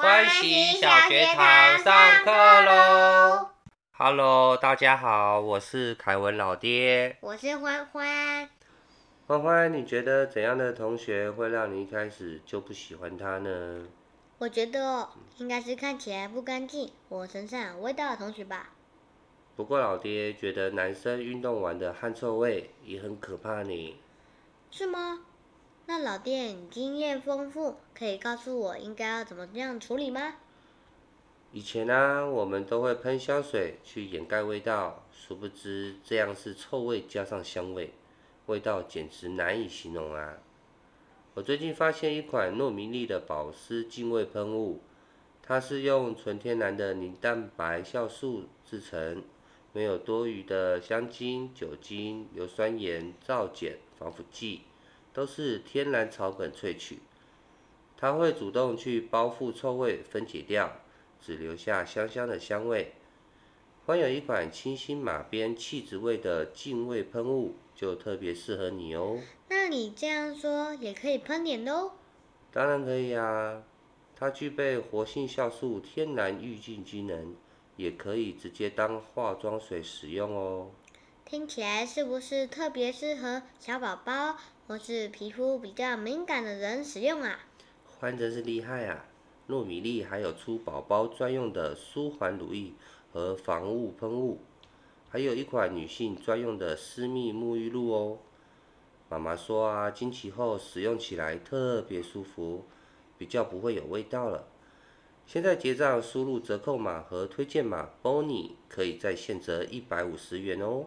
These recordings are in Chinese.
欢喜小学堂上课喽！Hello，大家好，我是凯文老爹。我是欢欢。欢欢，你觉得怎样的同学会让你一开始就不喜欢他呢？我觉得应该是看起来不干净、我身上有味道的同学吧。不过老爹觉得男生运动完的汗臭味也很可怕呢。是吗？那老店经验丰富，可以告诉我应该要怎么样处理吗？以前呢，我们都会喷香水去掩盖味道，殊不知这样是臭味加上香味，味道简直难以形容啊！我最近发现一款糯米粒的保湿净味喷雾，它是用纯天然的凝蛋白酵素制成，没有多余的香精、酒精、硫酸盐、皂碱、防腐剂。都是天然草本萃取，它会主动去包覆臭味，分解掉，只留下香香的香味。欢有一款清新马鞭气质味的净味喷雾，就特别适合你哦。那你这样说也可以喷脸哦？当然可以啊，它具备活性酵素天然愈净机能，也可以直接当化妆水使用哦。听起来是不是特别适合小宝宝或是皮肤比较敏感的人使用啊？欢真是厉害啊！糯米粒还有出宝宝专用的舒缓乳液和防雾喷雾，还有一款女性专用的私密沐浴露哦。妈妈说啊，经期后使用起来特别舒服，比较不会有味道了。现在结账输入折扣码和推荐码 Bonnie，可以再现折一百五十元哦。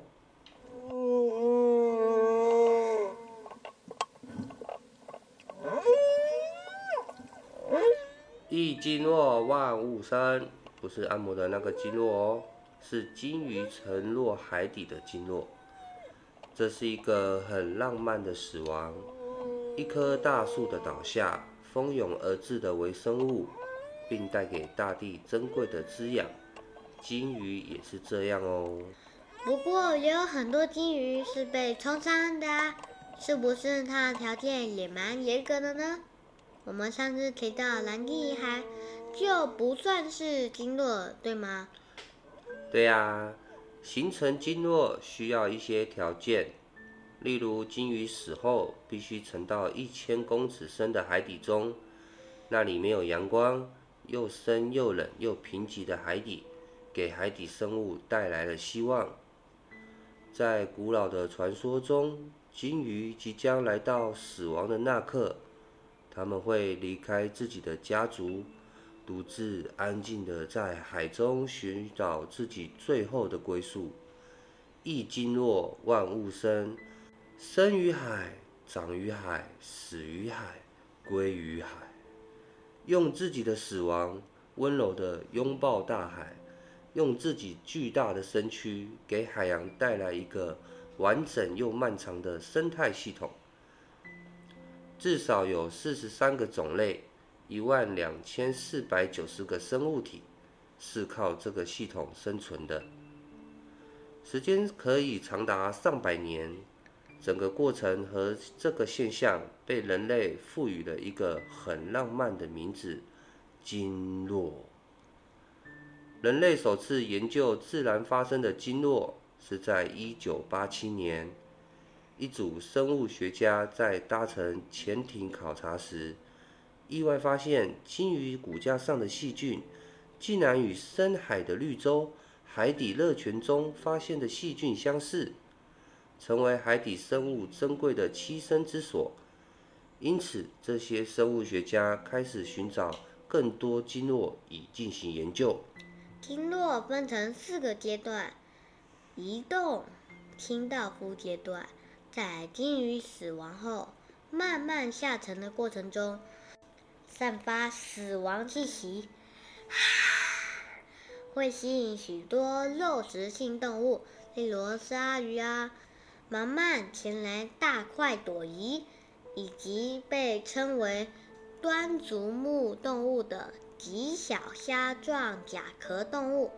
一经落万物生，不是按摩的那个经络哦，是金鱼沉落海底的经络。这是一个很浪漫的死亡，一棵大树的倒下，蜂拥而至的微生物，并带给大地珍贵的滋养。金鱼也是这样哦。不过也有很多金鱼是被冲伤的，是不是它的条件也蛮严格的呢？我们上次提到蓝地海就不算是经络，对吗？对呀，形成经络需要一些条件，例如金鱼死后必须沉到一千公尺深的海底中，那里没有阳光，又深又冷又贫瘠的海底，给海底生物带来了希望。在古老的传说中，鲸鱼即将来到死亡的那刻，他们会离开自己的家族，独自安静的在海中寻找自己最后的归宿。一鲸落，万物生，生于海，长于海，死于海，归于海。用自己的死亡，温柔的拥抱大海。用自己巨大的身躯，给海洋带来一个完整又漫长的生态系统。至少有四十三个种类，一万两千四百九十个生物体，是靠这个系统生存的。时间可以长达上百年。整个过程和这个现象被人类赋予了一个很浪漫的名字——经络。人类首次研究自然发生的经络是在1987年，一组生物学家在搭乘潜艇考察时，意外发现鲸鱼骨架上的细菌竟然与深海的绿洲海底热泉中发现的细菌相似，成为海底生物珍贵的栖身之所。因此，这些生物学家开始寻找更多经络以进行研究。经络分成四个阶段：移动、清道夫阶段，在鲸鱼死亡后慢慢下沉的过程中，散发死亡气息，会吸引许多肉食性动物，例如鲨鱼啊，盲鳗前来大快朵颐，以及被称为端足目动物的。极小虾状甲壳动物，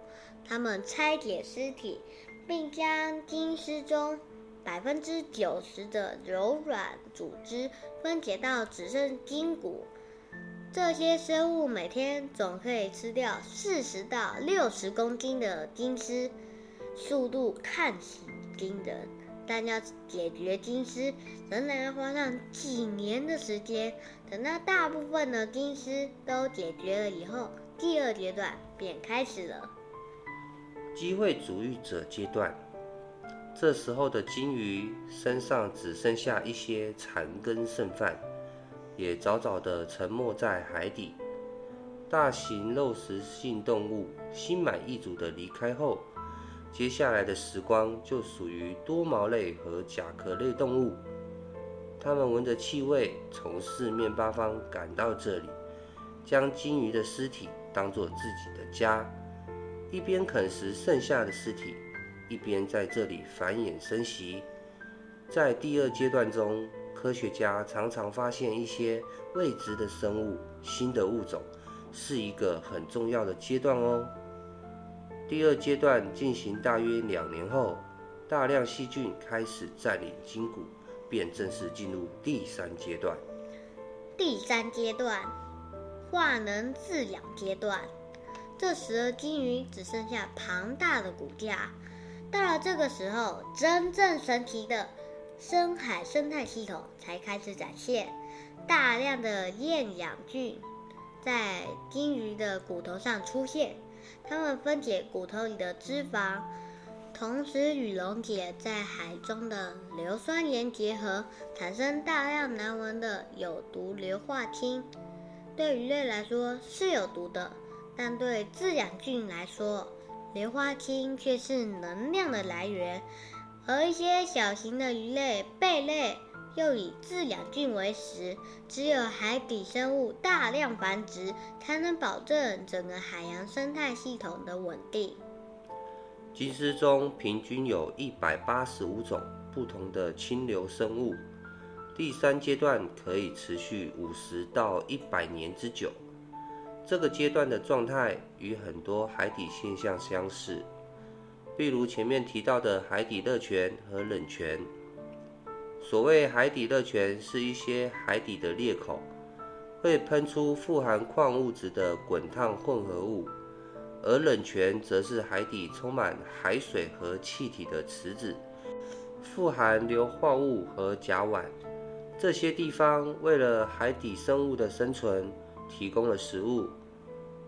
它们拆解尸体，并将筋丝中百分之九十的柔软组织分解到只剩筋骨。这些生物每天总可以吃掉四十到六十公斤的金丝，速度看似惊人，但要解决金丝仍然要花上几年的时间。等到大部分的金丝都解决了以后，第二阶段便开始了。机会主义者阶段，这时候的金鱼身上只剩下一些残羹剩饭。也早早的沉没在海底。大型肉食性动物心满意足的离开后，接下来的时光就属于多毛类和甲壳类动物。它们闻着气味，从四面八方赶到这里，将金鱼的尸体当作自己的家，一边啃食剩下的尸体，一边在这里繁衍生息。在第二阶段中。科学家常常发现一些未知的生物、新的物种，是一个很重要的阶段哦。第二阶段进行大约两年后，大量细菌开始占领筋骨，便正式进入第三阶段。第三阶段，化能自养阶段。这时，金鱼只剩下庞大的骨架。到了这个时候，真正神奇的。深海生态系统才开始展现，大量的厌氧菌在金鱼的骨头上出现，它们分解骨头里的脂肪，同时与溶解在海中的硫酸盐结合，产生大量难闻的有毒硫化氢。对鱼类来说是有毒的，但对自养菌来说，硫化氢却是能量的来源。而一些小型的鱼类、贝类又以自养菌为食，只有海底生物大量繁殖，才能保证整个海洋生态系统的稳定。金丝中平均有一百八十五种不同的清流生物，第三阶段可以持续五十到一百年之久。这个阶段的状态与很多海底现象相似。例如前面提到的海底热泉和冷泉。所谓海底热泉，是一些海底的裂口会喷出富含矿物质的滚烫混合物，而冷泉则是海底充满海水和气体的池子，富含硫化物和甲烷。这些地方为了海底生物的生存提供了食物，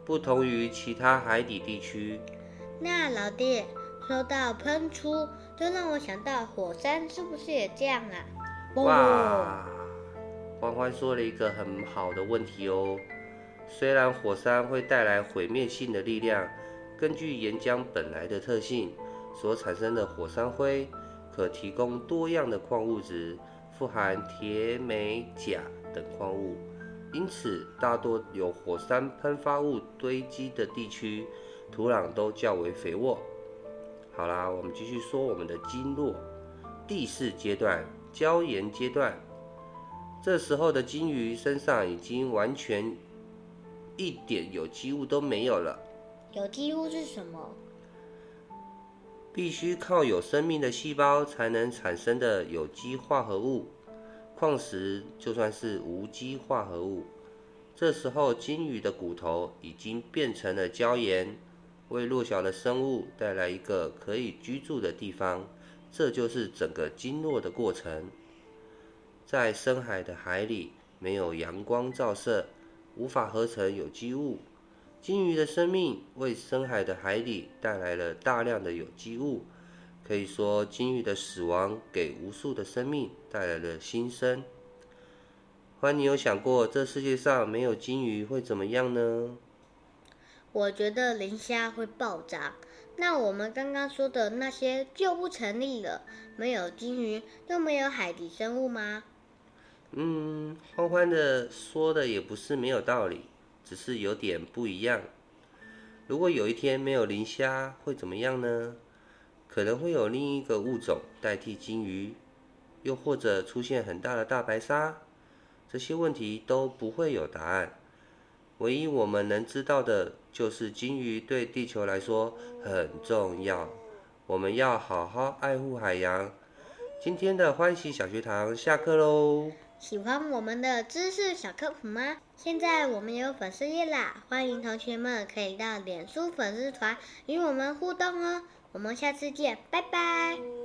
不同于其他海底地区。那老弟。说到喷出，就让我想到火山是不是也这样啊？哇，欢欢说了一个很好的问题哦。虽然火山会带来毁灭性的力量，根据岩浆本来的特性，所产生的火山灰可提供多样的矿物质，富含铁、镁、钾等矿物，因此大多有火山喷发物堆积的地区，土壤都较为肥沃。好啦，我们继续说我们的经络。第四阶段，礁岩阶段。这时候的金鱼身上已经完全一点有机物都没有了。有机物是什么？必须靠有生命的细胞才能产生的有机化合物。矿石就算是无机化合物。这时候，金鱼的骨头已经变成了礁岩。为弱小的生物带来一个可以居住的地方，这就是整个经络的过程。在深海的海里，没有阳光照射，无法合成有机物。金鱼的生命为深海的海里带来了大量的有机物。可以说，金鱼的死亡给无数的生命带来了新生。欢，你有想过这世界上没有金鱼会怎么样呢？我觉得磷虾会爆炸，那我们刚刚说的那些就不成立了。没有金鱼，就没有海底生物吗？嗯，欢欢的说的也不是没有道理，只是有点不一样。如果有一天没有磷虾，会怎么样呢？可能会有另一个物种代替金鱼，又或者出现很大的大白鲨。这些问题都不会有答案。唯一我们能知道的就是金鱼对地球来说很重要，我们要好好爱护海洋。今天的欢喜小学堂下课喽！喜欢我们的知识小科普吗？现在我们有粉丝页啦，欢迎同学们可以到脸书粉丝团与我们互动哦。我们下次见，拜拜。